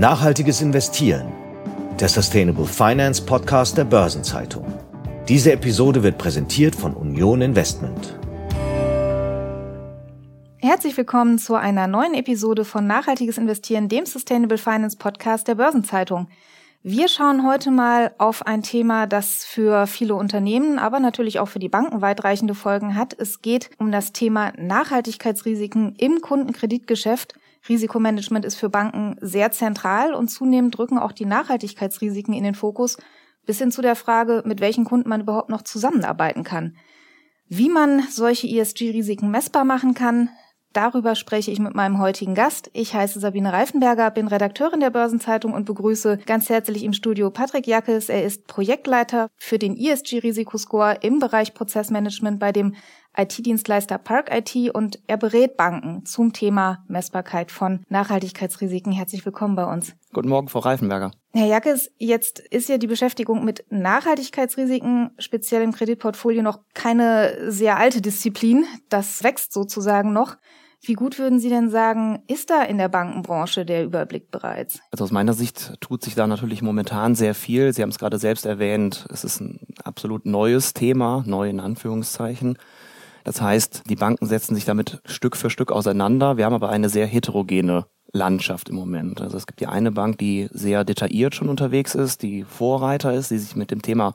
Nachhaltiges Investieren, der Sustainable Finance Podcast der Börsenzeitung. Diese Episode wird präsentiert von Union Investment. Herzlich willkommen zu einer neuen Episode von Nachhaltiges Investieren, dem Sustainable Finance Podcast der Börsenzeitung. Wir schauen heute mal auf ein Thema, das für viele Unternehmen, aber natürlich auch für die Banken weitreichende Folgen hat. Es geht um das Thema Nachhaltigkeitsrisiken im Kundenkreditgeschäft. Risikomanagement ist für Banken sehr zentral und zunehmend drücken auch die Nachhaltigkeitsrisiken in den Fokus, bis hin zu der Frage, mit welchen Kunden man überhaupt noch zusammenarbeiten kann. Wie man solche ESG-Risiken messbar machen kann, Darüber spreche ich mit meinem heutigen Gast. Ich heiße Sabine Reifenberger, bin Redakteurin der Börsenzeitung und begrüße ganz herzlich im Studio Patrick Jackes. Er ist Projektleiter für den ESG-Risikoscore im Bereich Prozessmanagement bei dem IT-Dienstleister Park IT und er berät Banken zum Thema Messbarkeit von Nachhaltigkeitsrisiken. Herzlich willkommen bei uns. Guten Morgen, Frau Reifenberger. Herr Jackes, jetzt ist ja die Beschäftigung mit Nachhaltigkeitsrisiken, speziell im Kreditportfolio, noch keine sehr alte Disziplin. Das wächst sozusagen noch. Wie gut würden Sie denn sagen, ist da in der Bankenbranche der Überblick bereits? Also aus meiner Sicht tut sich da natürlich momentan sehr viel. Sie haben es gerade selbst erwähnt, es ist ein absolut neues Thema, neu in Anführungszeichen. Das heißt, die Banken setzen sich damit Stück für Stück auseinander. Wir haben aber eine sehr heterogene Landschaft im Moment. Also es gibt die eine Bank, die sehr detailliert schon unterwegs ist, die Vorreiter ist, die sich mit dem Thema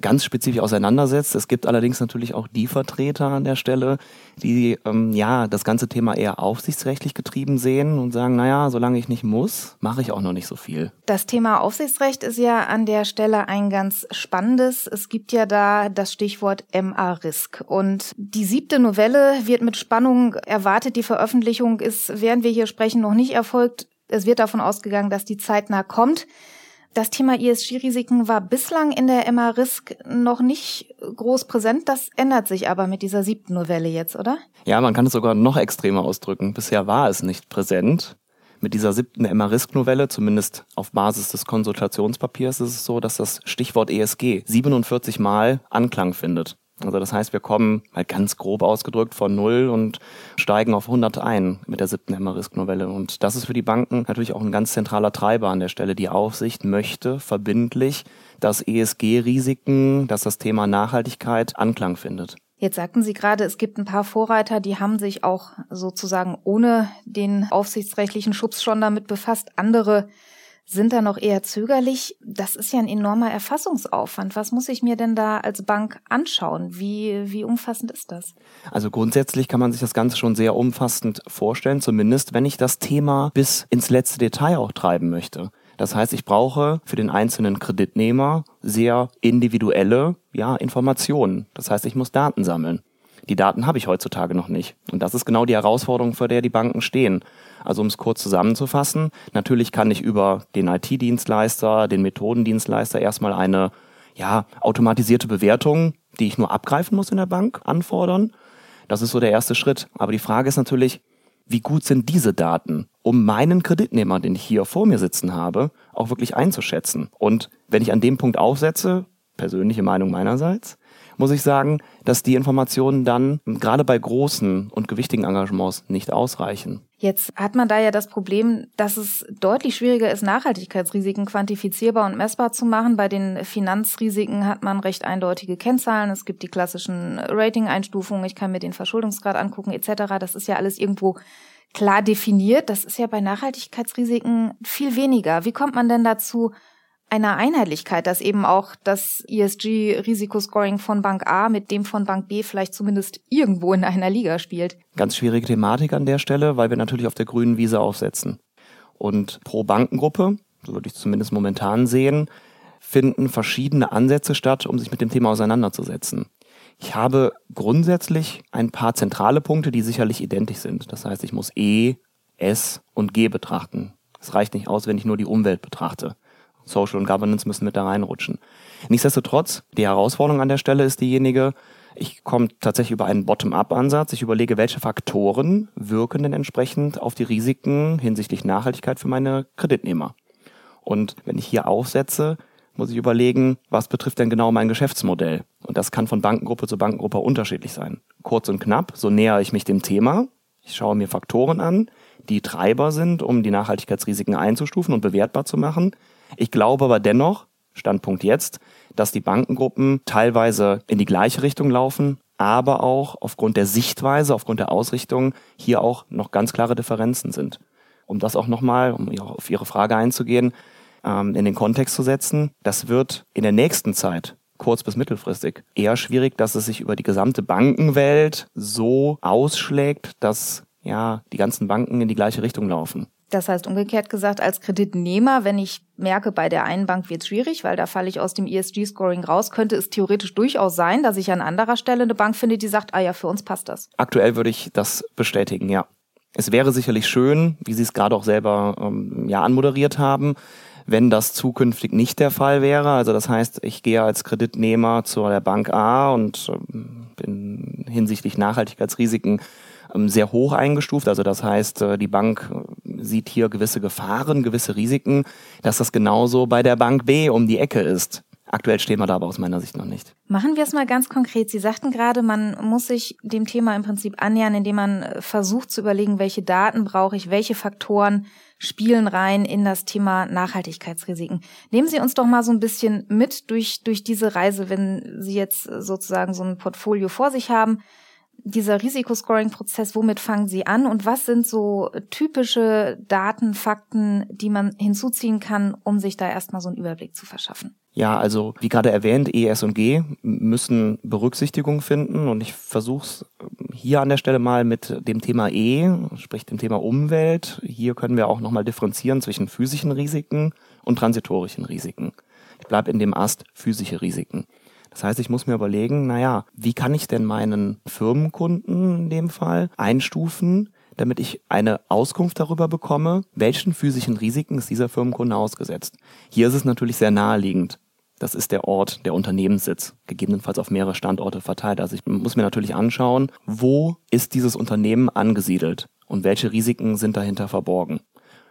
ganz spezifisch auseinandersetzt. Es gibt allerdings natürlich auch die Vertreter an der Stelle, die ähm, ja das ganze Thema eher aufsichtsrechtlich getrieben sehen und sagen, naja, solange ich nicht muss, mache ich auch noch nicht so viel. Das Thema Aufsichtsrecht ist ja an der Stelle ein ganz spannendes. Es gibt ja da das Stichwort MA-Risk. Und die siebte Novelle wird mit Spannung erwartet. Die Veröffentlichung ist, während wir hier sprechen, noch nicht erfolgt. Es wird davon ausgegangen, dass die zeitnah kommt. Das Thema ESG-Risiken war bislang in der MA-Risk noch nicht groß präsent. Das ändert sich aber mit dieser siebten Novelle jetzt, oder? Ja, man kann es sogar noch extremer ausdrücken. Bisher war es nicht präsent. Mit dieser siebten MA-Risk-Novelle, zumindest auf Basis des Konsultationspapiers, ist es so, dass das Stichwort ESG 47 Mal Anklang findet. Also das heißt, wir kommen mal ganz grob ausgedrückt von null und steigen auf 100 ein mit der siebten Emma-Risk-Novelle. Und das ist für die Banken natürlich auch ein ganz zentraler Treiber an der Stelle. Die Aufsicht möchte verbindlich, dass ESG-Risiken, dass das Thema Nachhaltigkeit Anklang findet. Jetzt sagten Sie gerade, es gibt ein paar Vorreiter, die haben sich auch sozusagen ohne den aufsichtsrechtlichen Schutz schon damit befasst. Andere sind da noch eher zögerlich. Das ist ja ein enormer Erfassungsaufwand. Was muss ich mir denn da als Bank anschauen? Wie, wie umfassend ist das? Also grundsätzlich kann man sich das Ganze schon sehr umfassend vorstellen, zumindest wenn ich das Thema bis ins letzte Detail auch treiben möchte. Das heißt, ich brauche für den einzelnen Kreditnehmer sehr individuelle ja, Informationen. Das heißt, ich muss Daten sammeln. Die Daten habe ich heutzutage noch nicht. Und das ist genau die Herausforderung, vor der die Banken stehen. Also um es kurz zusammenzufassen, natürlich kann ich über den IT-Dienstleister, den Methodendienstleister erstmal eine ja, automatisierte Bewertung, die ich nur abgreifen muss in der Bank, anfordern. Das ist so der erste Schritt. Aber die Frage ist natürlich, wie gut sind diese Daten, um meinen Kreditnehmer, den ich hier vor mir sitzen habe, auch wirklich einzuschätzen? Und wenn ich an dem Punkt aufsetze, persönliche Meinung meinerseits, muss ich sagen, dass die Informationen dann gerade bei großen und gewichtigen Engagements nicht ausreichen. Jetzt hat man da ja das Problem, dass es deutlich schwieriger ist, Nachhaltigkeitsrisiken quantifizierbar und messbar zu machen. Bei den Finanzrisiken hat man recht eindeutige Kennzahlen. Es gibt die klassischen Rating-Einstufungen. Ich kann mir den Verschuldungsgrad angucken etc. Das ist ja alles irgendwo klar definiert. Das ist ja bei Nachhaltigkeitsrisiken viel weniger. Wie kommt man denn dazu, einer Einheitlichkeit, dass eben auch das ESG-Risikoscoring von Bank A mit dem von Bank B vielleicht zumindest irgendwo in einer Liga spielt. Ganz schwierige Thematik an der Stelle, weil wir natürlich auf der grünen Wiese aufsetzen. Und pro Bankengruppe, so würde ich zumindest momentan sehen, finden verschiedene Ansätze statt, um sich mit dem Thema auseinanderzusetzen. Ich habe grundsätzlich ein paar zentrale Punkte, die sicherlich identisch sind. Das heißt, ich muss E, S und G betrachten. Es reicht nicht aus, wenn ich nur die Umwelt betrachte. Social und Governance müssen mit da reinrutschen. Nichtsdestotrotz, die Herausforderung an der Stelle ist diejenige, ich komme tatsächlich über einen Bottom-up-Ansatz. Ich überlege, welche Faktoren wirken denn entsprechend auf die Risiken hinsichtlich Nachhaltigkeit für meine Kreditnehmer. Und wenn ich hier aufsetze, muss ich überlegen, was betrifft denn genau mein Geschäftsmodell. Und das kann von Bankengruppe zu Bankengruppe unterschiedlich sein. Kurz und knapp, so näher ich mich dem Thema, Ich schaue mir Faktoren an, die Treiber sind, um die Nachhaltigkeitsrisiken einzustufen und bewertbar zu machen. Ich glaube aber dennoch, Standpunkt jetzt, dass die Bankengruppen teilweise in die gleiche Richtung laufen, aber auch aufgrund der Sichtweise, aufgrund der Ausrichtung hier auch noch ganz klare Differenzen sind. Um das auch nochmal, um auf Ihre Frage einzugehen, ähm, in den Kontext zu setzen, das wird in der nächsten Zeit kurz- bis mittelfristig eher schwierig, dass es sich über die gesamte Bankenwelt so ausschlägt, dass ja die ganzen Banken in die gleiche Richtung laufen. Das heißt umgekehrt gesagt, als Kreditnehmer, wenn ich merke, bei der einen Bank wird es schwierig, weil da falle ich aus dem ESG-Scoring raus, könnte es theoretisch durchaus sein, dass ich an anderer Stelle eine Bank finde, die sagt, ah ja, für uns passt das. Aktuell würde ich das bestätigen, ja. Es wäre sicherlich schön, wie Sie es gerade auch selber ähm, ja anmoderiert haben, wenn das zukünftig nicht der Fall wäre. Also das heißt, ich gehe als Kreditnehmer zu der Bank A und ähm, bin hinsichtlich Nachhaltigkeitsrisiken ähm, sehr hoch eingestuft. Also das heißt, äh, die Bank sieht hier gewisse Gefahren, gewisse Risiken, dass das genauso bei der Bank B um die Ecke ist. Aktuell stehen wir da aber aus meiner Sicht noch nicht. Machen wir es mal ganz konkret. Sie sagten gerade, man muss sich dem Thema im Prinzip annähern, indem man äh, versucht zu überlegen, welche Daten brauche ich, welche Faktoren spielen rein in das Thema Nachhaltigkeitsrisiken. Nehmen Sie uns doch mal so ein bisschen mit durch, durch diese Reise, wenn Sie jetzt sozusagen so ein Portfolio vor sich haben dieser Risikoscoring-Prozess, womit fangen Sie an und was sind so typische Daten, Fakten, die man hinzuziehen kann, um sich da erstmal so einen Überblick zu verschaffen? Ja, also wie gerade erwähnt, ES und G müssen Berücksichtigung finden und ich versuche es hier an der Stelle mal mit dem Thema E, sprich dem Thema Umwelt. Hier können wir auch nochmal differenzieren zwischen physischen Risiken und transitorischen Risiken. Ich bleibe in dem Ast physische Risiken. Das heißt, ich muss mir überlegen, naja, wie kann ich denn meinen Firmenkunden in dem Fall einstufen, damit ich eine Auskunft darüber bekomme, welchen physischen Risiken ist dieser Firmenkunde ausgesetzt. Hier ist es natürlich sehr naheliegend. Das ist der Ort, der Unternehmenssitz, gegebenenfalls auf mehrere Standorte verteilt. Also ich muss mir natürlich anschauen, wo ist dieses Unternehmen angesiedelt und welche Risiken sind dahinter verborgen.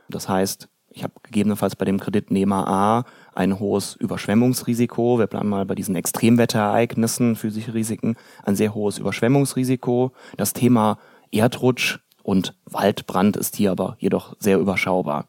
Das heißt, ich habe gegebenenfalls bei dem Kreditnehmer A ein hohes Überschwemmungsrisiko. Wir bleiben mal bei diesen Extremwetterereignissen, physische Risiken, ein sehr hohes Überschwemmungsrisiko. Das Thema Erdrutsch und Waldbrand ist hier aber jedoch sehr überschaubar.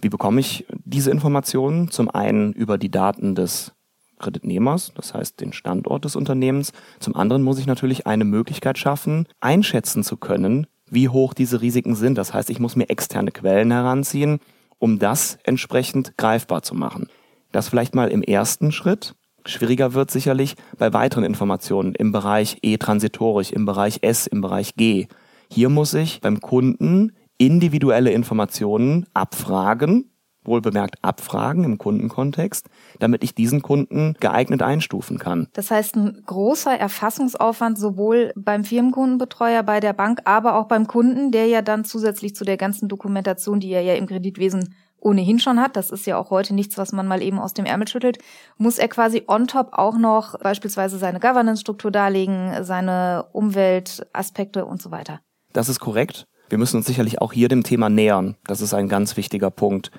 Wie bekomme ich diese Informationen? Zum einen über die Daten des Kreditnehmers, das heißt den Standort des Unternehmens. Zum anderen muss ich natürlich eine Möglichkeit schaffen, einschätzen zu können, wie hoch diese Risiken sind. Das heißt, ich muss mir externe Quellen heranziehen, um das entsprechend greifbar zu machen. Das vielleicht mal im ersten Schritt. Schwieriger wird sicherlich bei weiteren Informationen im Bereich E transitorisch, im Bereich S, im Bereich G. Hier muss ich beim Kunden individuelle Informationen abfragen, wohlbemerkt abfragen im Kundenkontext, damit ich diesen Kunden geeignet einstufen kann. Das heißt, ein großer Erfassungsaufwand sowohl beim Firmenkundenbetreuer, bei der Bank, aber auch beim Kunden, der ja dann zusätzlich zu der ganzen Dokumentation, die er ja im Kreditwesen ohnehin schon hat, das ist ja auch heute nichts, was man mal eben aus dem Ärmel schüttelt, muss er quasi on top auch noch beispielsweise seine Governance-Struktur darlegen, seine Umweltaspekte und so weiter. Das ist korrekt. Wir müssen uns sicherlich auch hier dem Thema nähern. Das ist ein ganz wichtiger Punkt.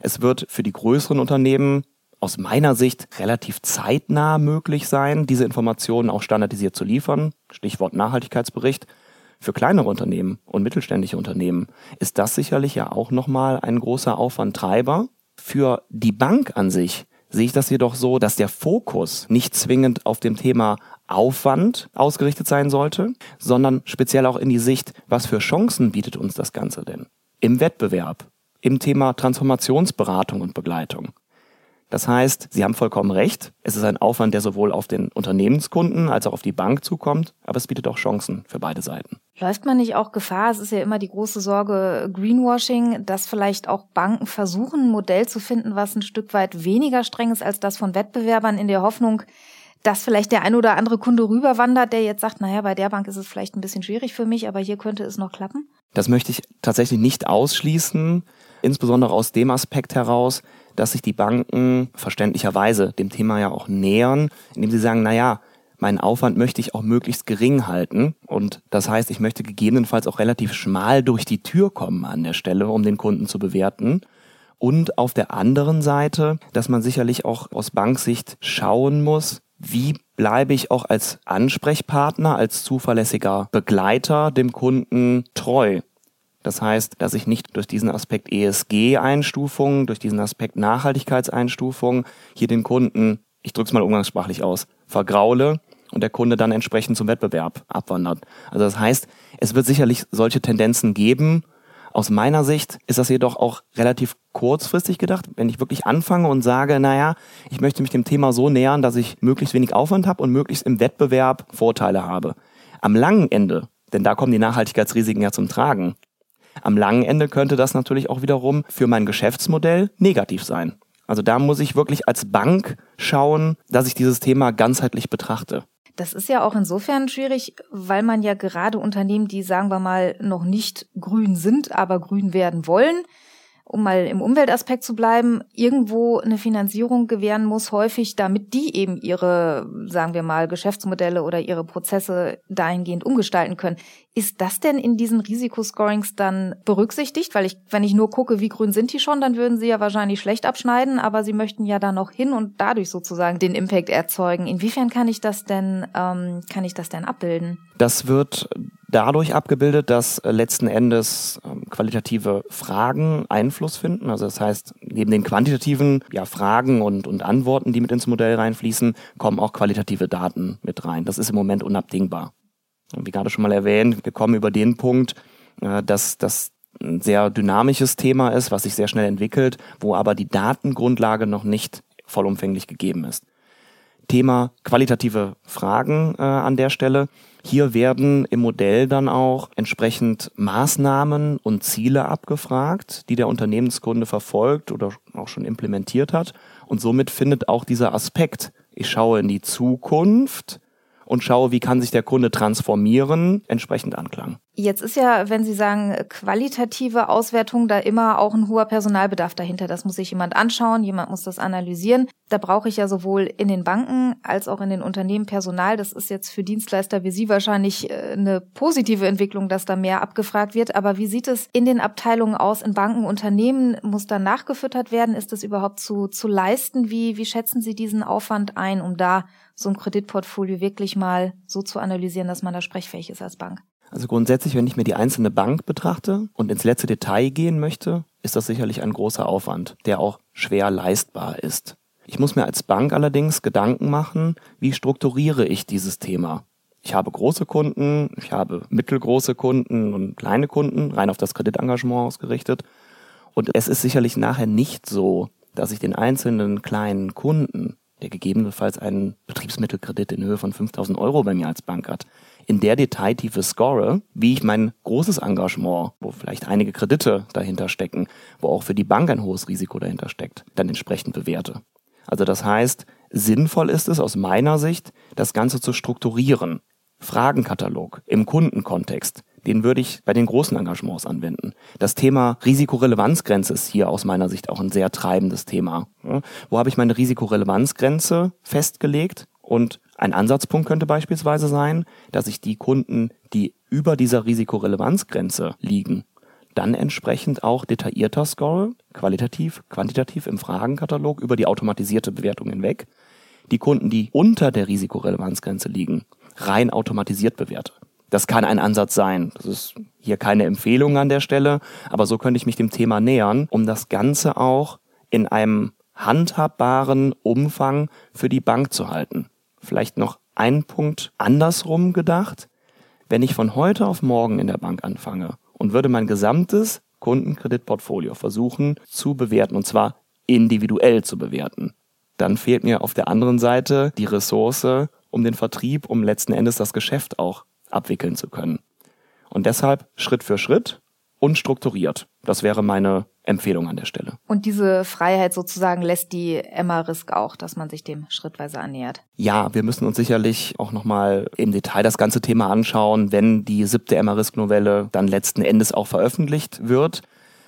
Es wird für die größeren Unternehmen aus meiner Sicht relativ zeitnah möglich sein, diese Informationen auch standardisiert zu liefern. Stichwort Nachhaltigkeitsbericht. Für kleinere Unternehmen und mittelständische Unternehmen ist das sicherlich ja auch nochmal ein großer Aufwandtreiber. Für die Bank an sich sehe ich das jedoch so, dass der Fokus nicht zwingend auf dem Thema Aufwand ausgerichtet sein sollte, sondern speziell auch in die Sicht, was für Chancen bietet uns das Ganze denn? Im Wettbewerb, im Thema Transformationsberatung und Begleitung. Das heißt, Sie haben vollkommen recht. Es ist ein Aufwand, der sowohl auf den Unternehmenskunden als auch auf die Bank zukommt, aber es bietet auch Chancen für beide Seiten. Läuft man nicht auch Gefahr? Es ist ja immer die große Sorge Greenwashing, dass vielleicht auch Banken versuchen, ein Modell zu finden, was ein Stück weit weniger streng ist als das von Wettbewerbern in der Hoffnung, dass vielleicht der ein oder andere Kunde rüberwandert, der jetzt sagt, naja, bei der Bank ist es vielleicht ein bisschen schwierig für mich, aber hier könnte es noch klappen? Das möchte ich tatsächlich nicht ausschließen, insbesondere aus dem Aspekt heraus, dass sich die Banken verständlicherweise dem Thema ja auch nähern, indem sie sagen, na ja, meinen Aufwand möchte ich auch möglichst gering halten. Und das heißt, ich möchte gegebenenfalls auch relativ schmal durch die Tür kommen an der Stelle, um den Kunden zu bewerten. Und auf der anderen Seite, dass man sicherlich auch aus Banksicht schauen muss, wie bleibe ich auch als Ansprechpartner, als zuverlässiger Begleiter dem Kunden treu. Das heißt, dass ich nicht durch diesen Aspekt ESG-Einstufung, durch diesen Aspekt Nachhaltigkeitseinstufung hier den Kunden, ich drücke es mal umgangssprachlich aus, vergraule und der Kunde dann entsprechend zum Wettbewerb abwandert. Also das heißt, es wird sicherlich solche Tendenzen geben. Aus meiner Sicht ist das jedoch auch relativ kurzfristig gedacht. Wenn ich wirklich anfange und sage, naja, ich möchte mich dem Thema so nähern, dass ich möglichst wenig Aufwand habe und möglichst im Wettbewerb Vorteile habe. Am langen Ende, denn da kommen die Nachhaltigkeitsrisiken ja zum Tragen, am langen Ende könnte das natürlich auch wiederum für mein Geschäftsmodell negativ sein. Also da muss ich wirklich als Bank schauen, dass ich dieses Thema ganzheitlich betrachte. Das ist ja auch insofern schwierig, weil man ja gerade Unternehmen, die sagen wir mal noch nicht grün sind, aber grün werden wollen, um mal im Umweltaspekt zu bleiben, irgendwo eine Finanzierung gewähren muss, häufig, damit die eben ihre, sagen wir mal, Geschäftsmodelle oder ihre Prozesse dahingehend umgestalten können. Ist das denn in diesen Risikoscorings dann berücksichtigt? Weil ich, wenn ich nur gucke, wie grün sind die schon, dann würden sie ja wahrscheinlich schlecht abschneiden, aber sie möchten ja da noch hin und dadurch sozusagen den Impact erzeugen. Inwiefern kann ich das denn, ähm, kann ich das denn abbilden? Das wird dadurch abgebildet, dass letzten Endes ähm, qualitative Fragen Einfluss finden. Also das heißt, neben den quantitativen ja, Fragen und, und Antworten, die mit ins Modell reinfließen, kommen auch qualitative Daten mit rein. Das ist im Moment unabdingbar. Wie gerade schon mal erwähnt, wir kommen über den Punkt, äh, dass das ein sehr dynamisches Thema ist, was sich sehr schnell entwickelt, wo aber die Datengrundlage noch nicht vollumfänglich gegeben ist. Thema qualitative Fragen äh, an der Stelle. Hier werden im Modell dann auch entsprechend Maßnahmen und Ziele abgefragt, die der Unternehmenskunde verfolgt oder auch schon implementiert hat. Und somit findet auch dieser Aspekt, ich schaue in die Zukunft, und schaue, wie kann sich der Kunde transformieren, entsprechend Anklang. Jetzt ist ja, wenn Sie sagen, qualitative Auswertung, da immer auch ein hoher Personalbedarf dahinter. Das muss sich jemand anschauen, jemand muss das analysieren. Da brauche ich ja sowohl in den Banken als auch in den Unternehmen Personal. Das ist jetzt für Dienstleister wie Sie wahrscheinlich äh, eine positive Entwicklung, dass da mehr abgefragt wird. Aber wie sieht es in den Abteilungen aus, in Banken, Unternehmen? Muss da nachgefüttert werden? Ist das überhaupt zu, zu leisten? Wie, wie schätzen Sie diesen Aufwand ein, um da so ein Kreditportfolio wirklich mal so zu analysieren, dass man da sprechfähig ist als Bank? Also grundsätzlich, wenn ich mir die einzelne Bank betrachte und ins letzte Detail gehen möchte, ist das sicherlich ein großer Aufwand, der auch schwer leistbar ist. Ich muss mir als Bank allerdings Gedanken machen, wie strukturiere ich dieses Thema. Ich habe große Kunden, ich habe mittelgroße Kunden und kleine Kunden, rein auf das Kreditengagement ausgerichtet. Und es ist sicherlich nachher nicht so, dass ich den einzelnen kleinen Kunden der gegebenenfalls einen Betriebsmittelkredit in Höhe von 5000 Euro bei mir als Bank hat, in der Detailtiefe score, wie ich mein großes Engagement, wo vielleicht einige Kredite dahinter stecken, wo auch für die Bank ein hohes Risiko dahinter steckt, dann entsprechend bewerte. Also das heißt, sinnvoll ist es aus meiner Sicht, das Ganze zu strukturieren. Fragenkatalog im Kundenkontext, den würde ich bei den großen Engagements anwenden. Das Thema Risikorelevanzgrenze ist hier aus meiner Sicht auch ein sehr treibendes Thema. Wo habe ich meine Risikorelevanzgrenze festgelegt? Und ein Ansatzpunkt könnte beispielsweise sein, dass ich die Kunden, die über dieser Risikorelevanzgrenze liegen, dann entsprechend auch detaillierter score, qualitativ, quantitativ im Fragenkatalog über die automatisierte Bewertung hinweg. Die Kunden, die unter der Risikorelevanzgrenze liegen, rein automatisiert bewerte. Das kann ein Ansatz sein. Das ist hier keine Empfehlung an der Stelle, aber so könnte ich mich dem Thema nähern, um das Ganze auch in einem handhabbaren Umfang für die Bank zu halten. Vielleicht noch ein Punkt andersrum gedacht. Wenn ich von heute auf morgen in der Bank anfange und würde mein gesamtes Kundenkreditportfolio versuchen zu bewerten, und zwar individuell zu bewerten, dann fehlt mir auf der anderen Seite die Ressource, um den Vertrieb, um letzten Endes das Geschäft auch abwickeln zu können. Und deshalb Schritt für Schritt und strukturiert. Das wäre meine Empfehlung an der Stelle. Und diese Freiheit sozusagen lässt die Emma-Risk auch, dass man sich dem schrittweise annähert. Ja, wir müssen uns sicherlich auch nochmal im Detail das ganze Thema anschauen, wenn die siebte Emma-Risk-Novelle dann letzten Endes auch veröffentlicht wird.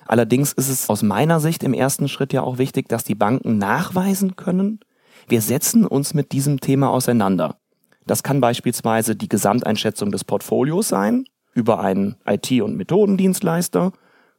Allerdings ist es aus meiner Sicht im ersten Schritt ja auch wichtig, dass die Banken nachweisen können, wir setzen uns mit diesem Thema auseinander. Das kann beispielsweise die Gesamteinschätzung des Portfolios sein über einen IT- und Methodendienstleister,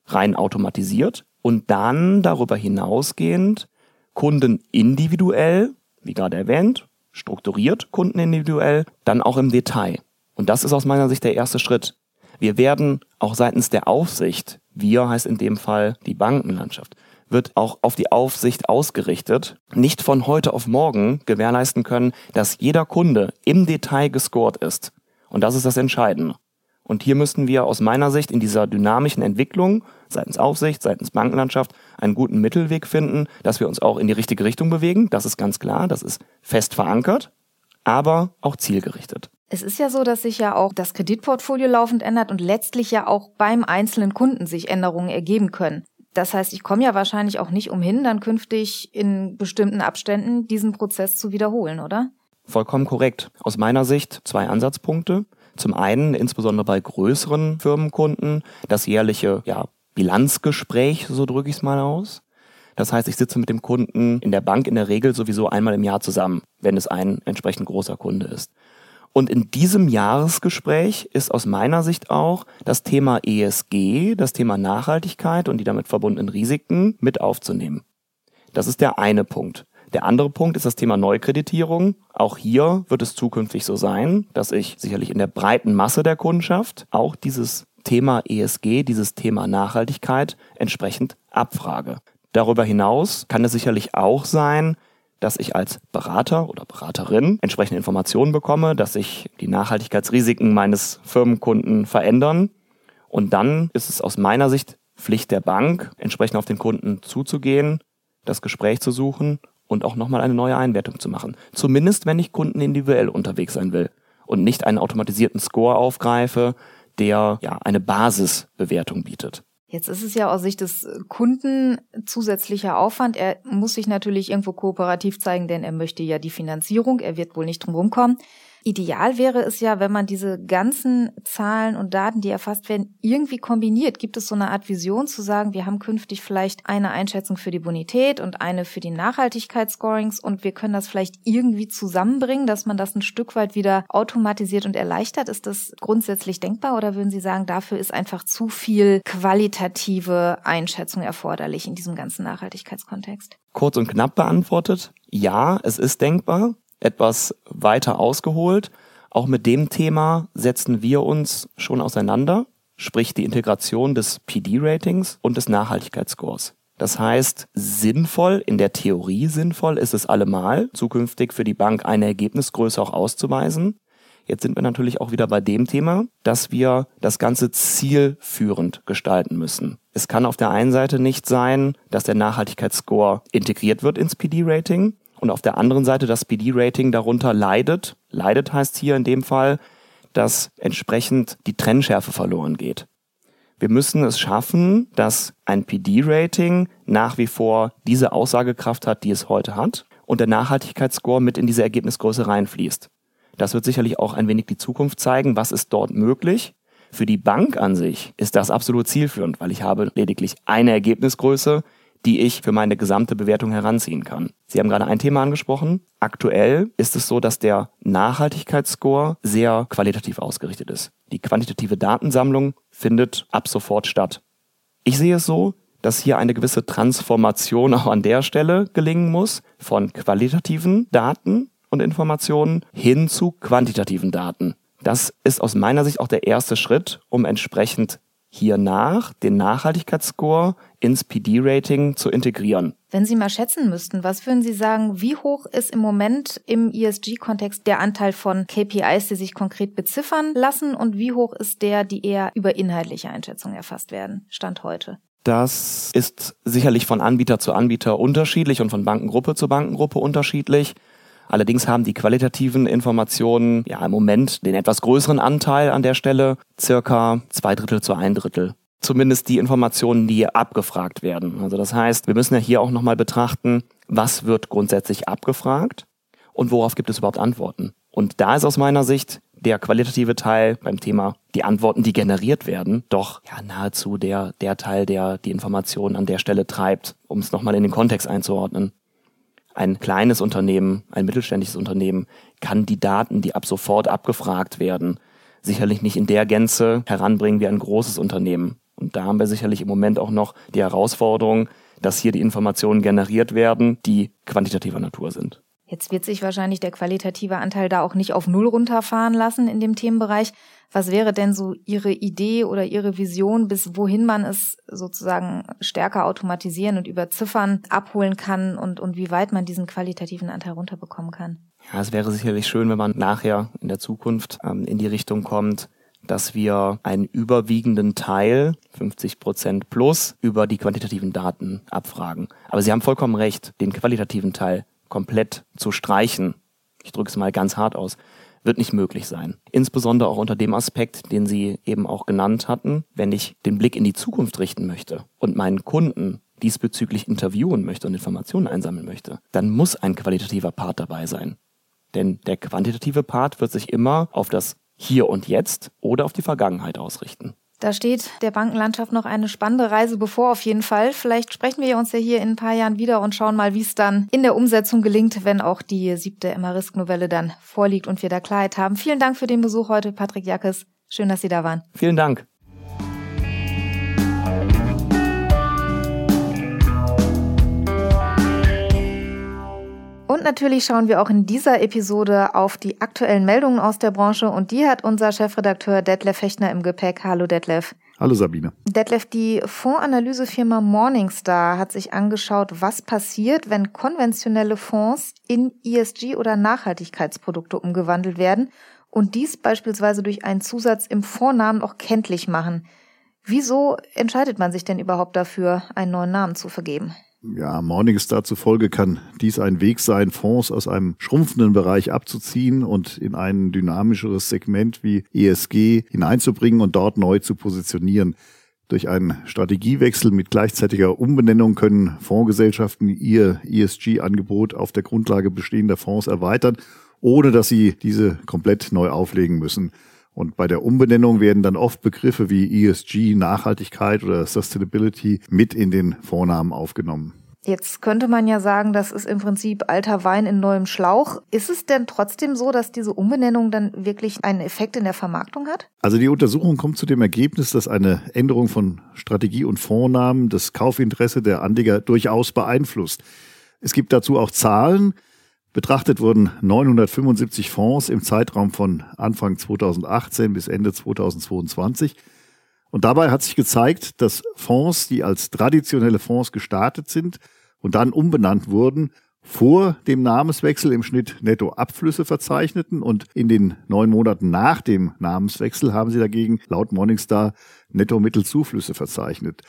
rein automatisiert und dann darüber hinausgehend Kunden individuell, wie gerade erwähnt, strukturiert, kundenindividuell, dann auch im Detail. Und das ist aus meiner Sicht der erste Schritt. Wir werden auch seitens der Aufsicht, wir heißt in dem Fall die Bankenlandschaft, wird auch auf die Aufsicht ausgerichtet, nicht von heute auf morgen gewährleisten können, dass jeder Kunde im Detail gescored ist. Und das ist das Entscheidende. Und hier müssten wir aus meiner Sicht in dieser dynamischen Entwicklung seitens Aufsicht, seitens Bankenlandschaft einen guten Mittelweg finden, dass wir uns auch in die richtige Richtung bewegen. Das ist ganz klar, das ist fest verankert, aber auch zielgerichtet. Es ist ja so, dass sich ja auch das Kreditportfolio laufend ändert und letztlich ja auch beim einzelnen Kunden sich Änderungen ergeben können. Das heißt, ich komme ja wahrscheinlich auch nicht umhin, dann künftig in bestimmten Abständen diesen Prozess zu wiederholen, oder? Vollkommen korrekt. Aus meiner Sicht zwei Ansatzpunkte. Zum einen, insbesondere bei größeren Firmenkunden, das jährliche ja, Bilanzgespräch, so drücke ich es mal aus. Das heißt, ich sitze mit dem Kunden in der Bank in der Regel sowieso einmal im Jahr zusammen, wenn es ein entsprechend großer Kunde ist. Und in diesem Jahresgespräch ist aus meiner Sicht auch das Thema ESG, das Thema Nachhaltigkeit und die damit verbundenen Risiken mit aufzunehmen. Das ist der eine Punkt. Der andere Punkt ist das Thema Neukreditierung. Auch hier wird es zukünftig so sein, dass ich sicherlich in der breiten Masse der Kundschaft auch dieses Thema ESG, dieses Thema Nachhaltigkeit entsprechend abfrage. Darüber hinaus kann es sicherlich auch sein, dass ich als Berater oder Beraterin entsprechende Informationen bekomme, dass sich die Nachhaltigkeitsrisiken meines Firmenkunden verändern. Und dann ist es aus meiner Sicht Pflicht der Bank, entsprechend auf den Kunden zuzugehen, das Gespräch zu suchen und auch nochmal eine neue Einwertung zu machen. Zumindest wenn ich Kunden individuell unterwegs sein will und nicht einen automatisierten Score aufgreife, der ja eine Basisbewertung bietet. Jetzt ist es ja aus Sicht des Kunden zusätzlicher Aufwand. Er muss sich natürlich irgendwo kooperativ zeigen, denn er möchte ja die Finanzierung. Er wird wohl nicht drum rumkommen. Ideal wäre es ja, wenn man diese ganzen Zahlen und Daten, die erfasst werden, irgendwie kombiniert. Gibt es so eine Art Vision zu sagen, wir haben künftig vielleicht eine Einschätzung für die Bonität und eine für die Nachhaltigkeitsscorings und wir können das vielleicht irgendwie zusammenbringen, dass man das ein Stück weit wieder automatisiert und erleichtert? Ist das grundsätzlich denkbar oder würden Sie sagen, dafür ist einfach zu viel qualitative Einschätzung erforderlich in diesem ganzen Nachhaltigkeitskontext? Kurz und knapp beantwortet, ja, es ist denkbar etwas weiter ausgeholt. Auch mit dem Thema setzen wir uns schon auseinander, sprich die Integration des PD-Ratings und des Nachhaltigkeitsscores. Das heißt, sinnvoll, in der Theorie sinnvoll ist es allemal, zukünftig für die Bank eine Ergebnisgröße auch auszuweisen. Jetzt sind wir natürlich auch wieder bei dem Thema, dass wir das Ganze zielführend gestalten müssen. Es kann auf der einen Seite nicht sein, dass der Nachhaltigkeitsscore integriert wird ins PD-Rating, und auf der anderen Seite das PD-Rating darunter leidet. Leidet heißt hier in dem Fall, dass entsprechend die Trennschärfe verloren geht. Wir müssen es schaffen, dass ein PD-Rating nach wie vor diese Aussagekraft hat, die es heute hat und der Nachhaltigkeitsscore mit in diese Ergebnisgröße reinfließt. Das wird sicherlich auch ein wenig die Zukunft zeigen, was ist dort möglich. Für die Bank an sich ist das absolut zielführend, weil ich habe lediglich eine Ergebnisgröße, die ich für meine gesamte Bewertung heranziehen kann. Sie haben gerade ein Thema angesprochen. Aktuell ist es so, dass der Nachhaltigkeitsscore sehr qualitativ ausgerichtet ist. Die quantitative Datensammlung findet ab sofort statt. Ich sehe es so, dass hier eine gewisse Transformation auch an der Stelle gelingen muss von qualitativen Daten und Informationen hin zu quantitativen Daten. Das ist aus meiner Sicht auch der erste Schritt, um entsprechend hiernach den Nachhaltigkeitsscore ins PD-Rating zu integrieren. Wenn Sie mal schätzen müssten, was würden Sie sagen, wie hoch ist im Moment im ESG-Kontext der Anteil von KPIs, die sich konkret beziffern lassen und wie hoch ist der, die eher über inhaltliche Einschätzungen erfasst werden, Stand heute? Das ist sicherlich von Anbieter zu Anbieter unterschiedlich und von Bankengruppe zu Bankengruppe unterschiedlich. Allerdings haben die qualitativen Informationen ja im Moment den etwas größeren Anteil an der Stelle, circa zwei Drittel zu ein Drittel. Zumindest die Informationen, die abgefragt werden. Also das heißt, wir müssen ja hier auch nochmal betrachten, was wird grundsätzlich abgefragt und worauf gibt es überhaupt Antworten. Und da ist aus meiner Sicht der qualitative Teil beim Thema die Antworten, die generiert werden, doch ja nahezu der, der Teil, der die Informationen an der Stelle treibt, um es nochmal in den Kontext einzuordnen. Ein kleines Unternehmen, ein mittelständisches Unternehmen kann die Daten, die ab sofort abgefragt werden, sicherlich nicht in der Gänze heranbringen wie ein großes Unternehmen. Und da haben wir sicherlich im Moment auch noch die Herausforderung, dass hier die Informationen generiert werden, die quantitativer Natur sind. Jetzt wird sich wahrscheinlich der qualitative Anteil da auch nicht auf Null runterfahren lassen in dem Themenbereich. Was wäre denn so Ihre Idee oder Ihre Vision, bis wohin man es sozusagen stärker automatisieren und über Ziffern abholen kann und, und wie weit man diesen qualitativen Anteil runterbekommen kann? Ja, es wäre sicherlich schön, wenn man nachher in der Zukunft ähm, in die Richtung kommt, dass wir einen überwiegenden Teil, 50 Prozent plus, über die quantitativen Daten abfragen. Aber Sie haben vollkommen recht, den qualitativen Teil komplett zu streichen, ich drücke es mal ganz hart aus, wird nicht möglich sein. Insbesondere auch unter dem Aspekt, den Sie eben auch genannt hatten, wenn ich den Blick in die Zukunft richten möchte und meinen Kunden diesbezüglich interviewen möchte und Informationen einsammeln möchte, dann muss ein qualitativer Part dabei sein. Denn der quantitative Part wird sich immer auf das Hier und Jetzt oder auf die Vergangenheit ausrichten. Da steht der Bankenlandschaft noch eine spannende Reise bevor auf jeden Fall. Vielleicht sprechen wir uns ja hier in ein paar Jahren wieder und schauen mal, wie es dann in der Umsetzung gelingt, wenn auch die siebte Emma-Risk-Novelle dann vorliegt und wir da Klarheit haben. Vielen Dank für den Besuch heute, Patrick Jackes. Schön, dass Sie da waren. Vielen Dank. Und natürlich schauen wir auch in dieser Episode auf die aktuellen Meldungen aus der Branche und die hat unser Chefredakteur Detlef Fechner im Gepäck. Hallo Detlef. Hallo Sabine. Detlef, die Fondsanalysefirma Morningstar hat sich angeschaut, was passiert, wenn konventionelle Fonds in ESG oder Nachhaltigkeitsprodukte umgewandelt werden und dies beispielsweise durch einen Zusatz im Vornamen auch kenntlich machen. Wieso entscheidet man sich denn überhaupt dafür, einen neuen Namen zu vergeben? Ja, Morningstar zufolge kann dies ein Weg sein, Fonds aus einem schrumpfenden Bereich abzuziehen und in ein dynamischeres Segment wie ESG hineinzubringen und dort neu zu positionieren. Durch einen Strategiewechsel mit gleichzeitiger Umbenennung können Fondsgesellschaften ihr ESG-Angebot auf der Grundlage bestehender Fonds erweitern, ohne dass sie diese komplett neu auflegen müssen. Und bei der Umbenennung werden dann oft Begriffe wie ESG, Nachhaltigkeit oder Sustainability mit in den Vornamen aufgenommen. Jetzt könnte man ja sagen, das ist im Prinzip alter Wein in neuem Schlauch. Ist es denn trotzdem so, dass diese Umbenennung dann wirklich einen Effekt in der Vermarktung hat? Also die Untersuchung kommt zu dem Ergebnis, dass eine Änderung von Strategie und Vornamen das Kaufinteresse der Anleger durchaus beeinflusst. Es gibt dazu auch Zahlen. Betrachtet wurden 975 Fonds im Zeitraum von Anfang 2018 bis Ende 2022. Und dabei hat sich gezeigt, dass Fonds, die als traditionelle Fonds gestartet sind und dann umbenannt wurden, vor dem Namenswechsel im Schnitt Nettoabflüsse verzeichneten und in den neun Monaten nach dem Namenswechsel haben sie dagegen laut Morningstar Netto-Mittelzuflüsse verzeichnet.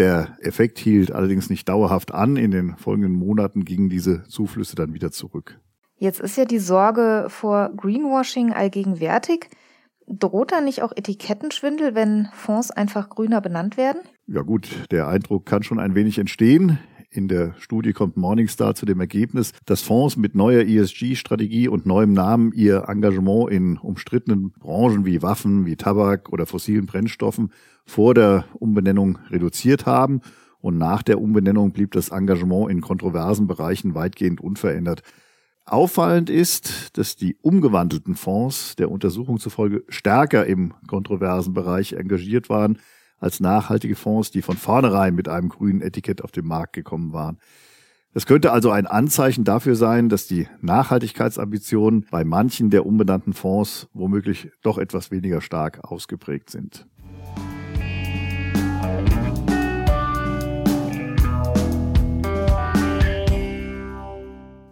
Der Effekt hielt allerdings nicht dauerhaft an. In den folgenden Monaten gingen diese Zuflüsse dann wieder zurück. Jetzt ist ja die Sorge vor Greenwashing allgegenwärtig. Droht da nicht auch Etikettenschwindel, wenn Fonds einfach grüner benannt werden? Ja gut, der Eindruck kann schon ein wenig entstehen. In der Studie kommt Morningstar zu dem Ergebnis, dass Fonds mit neuer ESG-Strategie und neuem Namen ihr Engagement in umstrittenen Branchen wie Waffen, wie Tabak oder fossilen Brennstoffen vor der Umbenennung reduziert haben und nach der Umbenennung blieb das Engagement in kontroversen Bereichen weitgehend unverändert. Auffallend ist, dass die umgewandelten Fonds der Untersuchung zufolge stärker im kontroversen Bereich engagiert waren als nachhaltige Fonds, die von vornherein mit einem grünen Etikett auf den Markt gekommen waren. Das könnte also ein Anzeichen dafür sein, dass die Nachhaltigkeitsambitionen bei manchen der umbenannten Fonds womöglich doch etwas weniger stark ausgeprägt sind.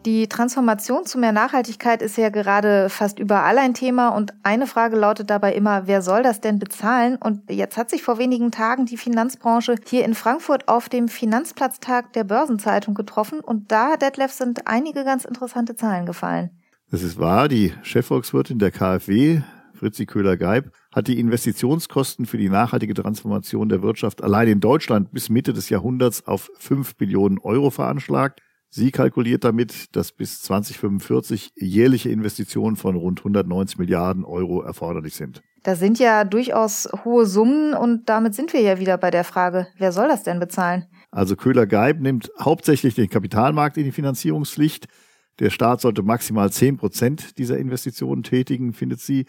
Die Transformation zu mehr Nachhaltigkeit ist ja gerade fast überall ein Thema und eine Frage lautet dabei immer, wer soll das denn bezahlen? Und jetzt hat sich vor wenigen Tagen die Finanzbranche hier in Frankfurt auf dem Finanzplatztag der Börsenzeitung getroffen und da, Detlef, sind einige ganz interessante Zahlen gefallen. Das ist wahr. Die Chefvolkswirtin der KfW, Fritzi Köhler-Geib, hat die Investitionskosten für die nachhaltige Transformation der Wirtschaft allein in Deutschland bis Mitte des Jahrhunderts auf 5 Billionen Euro veranschlagt. Sie kalkuliert damit, dass bis 2045 jährliche Investitionen von rund 190 Milliarden Euro erforderlich sind. Das sind ja durchaus hohe Summen und damit sind wir ja wieder bei der Frage, wer soll das denn bezahlen? Also Köhler-Geib nimmt hauptsächlich den Kapitalmarkt in die Finanzierungspflicht. Der Staat sollte maximal 10 Prozent dieser Investitionen tätigen, findet sie.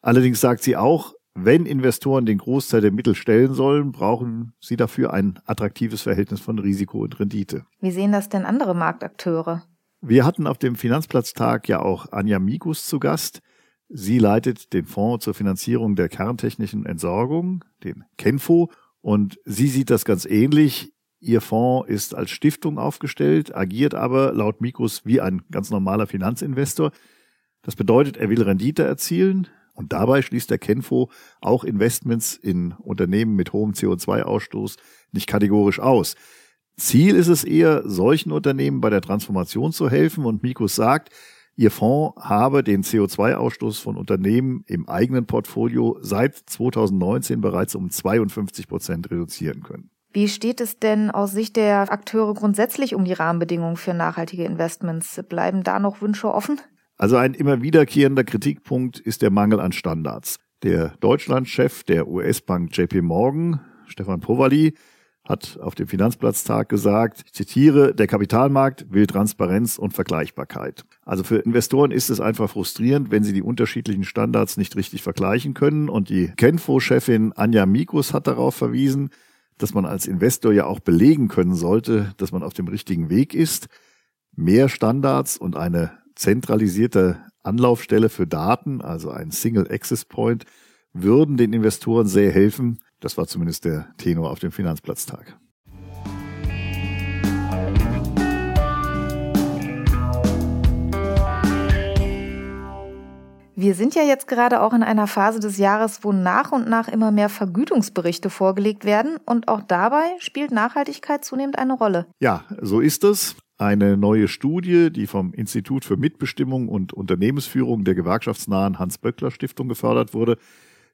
Allerdings sagt sie auch, wenn Investoren den Großteil der Mittel stellen sollen, brauchen sie dafür ein attraktives Verhältnis von Risiko und Rendite. Wie sehen das denn andere Marktakteure? Wir hatten auf dem Finanzplatztag ja auch Anja Mikus zu Gast. Sie leitet den Fonds zur Finanzierung der kerntechnischen Entsorgung, den KENFO, und sie sieht das ganz ähnlich. Ihr Fonds ist als Stiftung aufgestellt, agiert aber laut Mikus wie ein ganz normaler Finanzinvestor. Das bedeutet, er will Rendite erzielen und dabei schließt der Kenfo auch Investments in Unternehmen mit hohem CO2-Ausstoß nicht kategorisch aus. Ziel ist es eher, solchen Unternehmen bei der Transformation zu helfen und Mikus sagt, Ihr Fonds habe den CO2-Ausstoß von Unternehmen im eigenen Portfolio seit 2019 bereits um 52 Prozent reduzieren können. Wie steht es denn aus Sicht der Akteure grundsätzlich um die Rahmenbedingungen für nachhaltige Investments? Bleiben da noch Wünsche offen? Also ein immer wiederkehrender Kritikpunkt ist der Mangel an Standards. Der Deutschlandchef der US-Bank JP Morgan, Stefan Powali, hat auf dem Finanzplatztag gesagt, ich zitiere, der Kapitalmarkt will Transparenz und Vergleichbarkeit. Also für Investoren ist es einfach frustrierend, wenn sie die unterschiedlichen Standards nicht richtig vergleichen können. Und die Kenfo-Chefin Anja Mikus hat darauf verwiesen, dass man als Investor ja auch belegen können sollte, dass man auf dem richtigen Weg ist. Mehr Standards und eine zentralisierte Anlaufstelle für Daten, also ein Single Access Point, würden den Investoren sehr helfen. Das war zumindest der Tenor auf dem Finanzplatztag. Wir sind ja jetzt gerade auch in einer Phase des Jahres, wo nach und nach immer mehr Vergütungsberichte vorgelegt werden und auch dabei spielt Nachhaltigkeit zunehmend eine Rolle. Ja, so ist es. Eine neue Studie, die vom Institut für Mitbestimmung und Unternehmensführung der gewerkschaftsnahen Hans-Böckler-Stiftung gefördert wurde,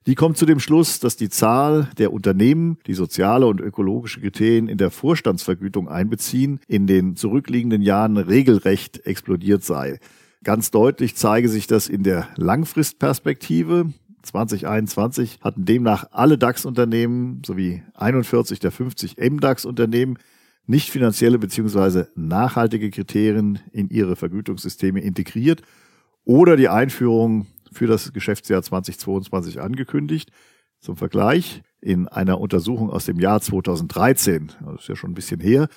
die kommt zu dem Schluss, dass die Zahl der Unternehmen, die soziale und ökologische Kriterien in der Vorstandsvergütung einbeziehen, in den zurückliegenden Jahren regelrecht explodiert sei. Ganz deutlich zeige sich das in der Langfristperspektive. 2021 hatten demnach alle DAX-Unternehmen sowie 41 der 50 MDAX-Unternehmen nicht finanzielle bzw. nachhaltige Kriterien in ihre Vergütungssysteme integriert oder die Einführung für das Geschäftsjahr 2022 angekündigt. Zum Vergleich, in einer Untersuchung aus dem Jahr 2013, das ist ja schon ein bisschen her,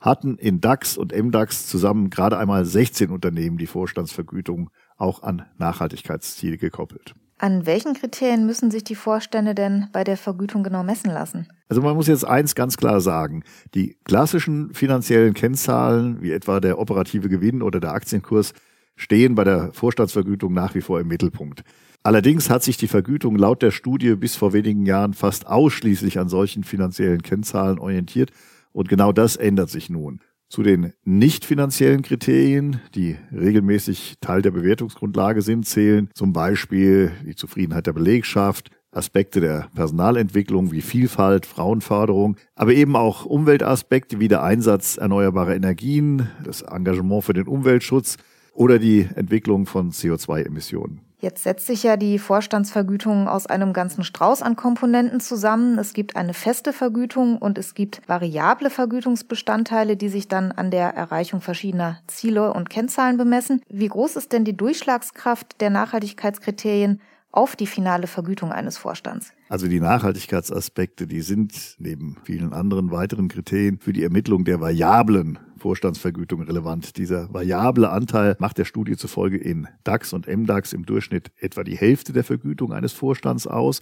hatten in DAX und MDAX zusammen gerade einmal 16 Unternehmen die Vorstandsvergütung auch an Nachhaltigkeitsziele gekoppelt. An welchen Kriterien müssen sich die Vorstände denn bei der Vergütung genau messen lassen? Also man muss jetzt eins ganz klar sagen. Die klassischen finanziellen Kennzahlen, wie etwa der operative Gewinn oder der Aktienkurs, stehen bei der Vorstandsvergütung nach wie vor im Mittelpunkt. Allerdings hat sich die Vergütung laut der Studie bis vor wenigen Jahren fast ausschließlich an solchen finanziellen Kennzahlen orientiert und genau das ändert sich nun. Zu den nicht finanziellen Kriterien, die regelmäßig Teil der Bewertungsgrundlage sind, zählen zum Beispiel die Zufriedenheit der Belegschaft, Aspekte der Personalentwicklung wie Vielfalt, Frauenförderung, aber eben auch Umweltaspekte wie der Einsatz erneuerbarer Energien, das Engagement für den Umweltschutz oder die Entwicklung von CO2-Emissionen. Jetzt setzt sich ja die Vorstandsvergütung aus einem ganzen Strauß an Komponenten zusammen. Es gibt eine feste Vergütung und es gibt variable Vergütungsbestandteile, die sich dann an der Erreichung verschiedener Ziele und Kennzahlen bemessen. Wie groß ist denn die Durchschlagskraft der Nachhaltigkeitskriterien auf die finale Vergütung eines Vorstands? Also die Nachhaltigkeitsaspekte, die sind neben vielen anderen weiteren Kriterien für die Ermittlung der variablen Vorstandsvergütung relevant. Dieser variable Anteil macht der Studie zufolge in DAX und MDAX im Durchschnitt etwa die Hälfte der Vergütung eines Vorstands aus.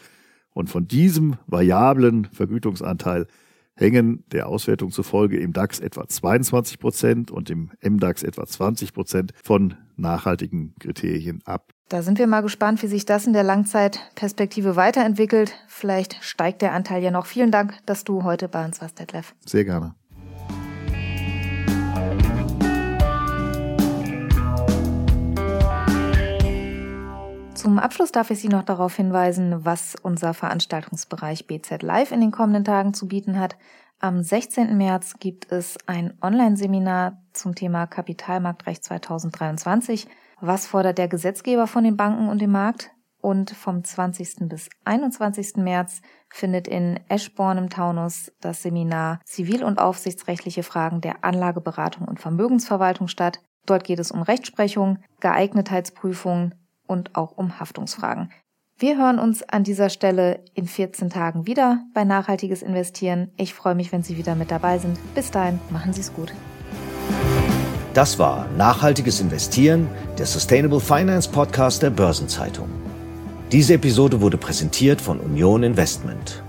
Und von diesem variablen Vergütungsanteil hängen der Auswertung zufolge im DAX etwa 22 Prozent und im MDAX etwa 20 Prozent von nachhaltigen Kriterien ab. Da sind wir mal gespannt, wie sich das in der Langzeitperspektive weiterentwickelt. Vielleicht steigt der Anteil ja noch. Vielen Dank, dass du heute bei uns warst, Detlef. Sehr gerne. Zum Abschluss darf ich Sie noch darauf hinweisen, was unser Veranstaltungsbereich BZ Live in den kommenden Tagen zu bieten hat. Am 16. März gibt es ein Online-Seminar zum Thema Kapitalmarktrecht 2023. Was fordert der Gesetzgeber von den Banken und dem Markt? Und vom 20. bis 21. März findet in Eschborn im Taunus das Seminar Zivil- und aufsichtsrechtliche Fragen der Anlageberatung und Vermögensverwaltung statt. Dort geht es um Rechtsprechung, Geeignetheitsprüfungen und auch um Haftungsfragen. Wir hören uns an dieser Stelle in 14 Tagen wieder bei Nachhaltiges Investieren. Ich freue mich, wenn Sie wieder mit dabei sind. Bis dahin, machen Sie es gut. Das war Nachhaltiges Investieren, der Sustainable Finance Podcast der Börsenzeitung. Diese Episode wurde präsentiert von Union Investment.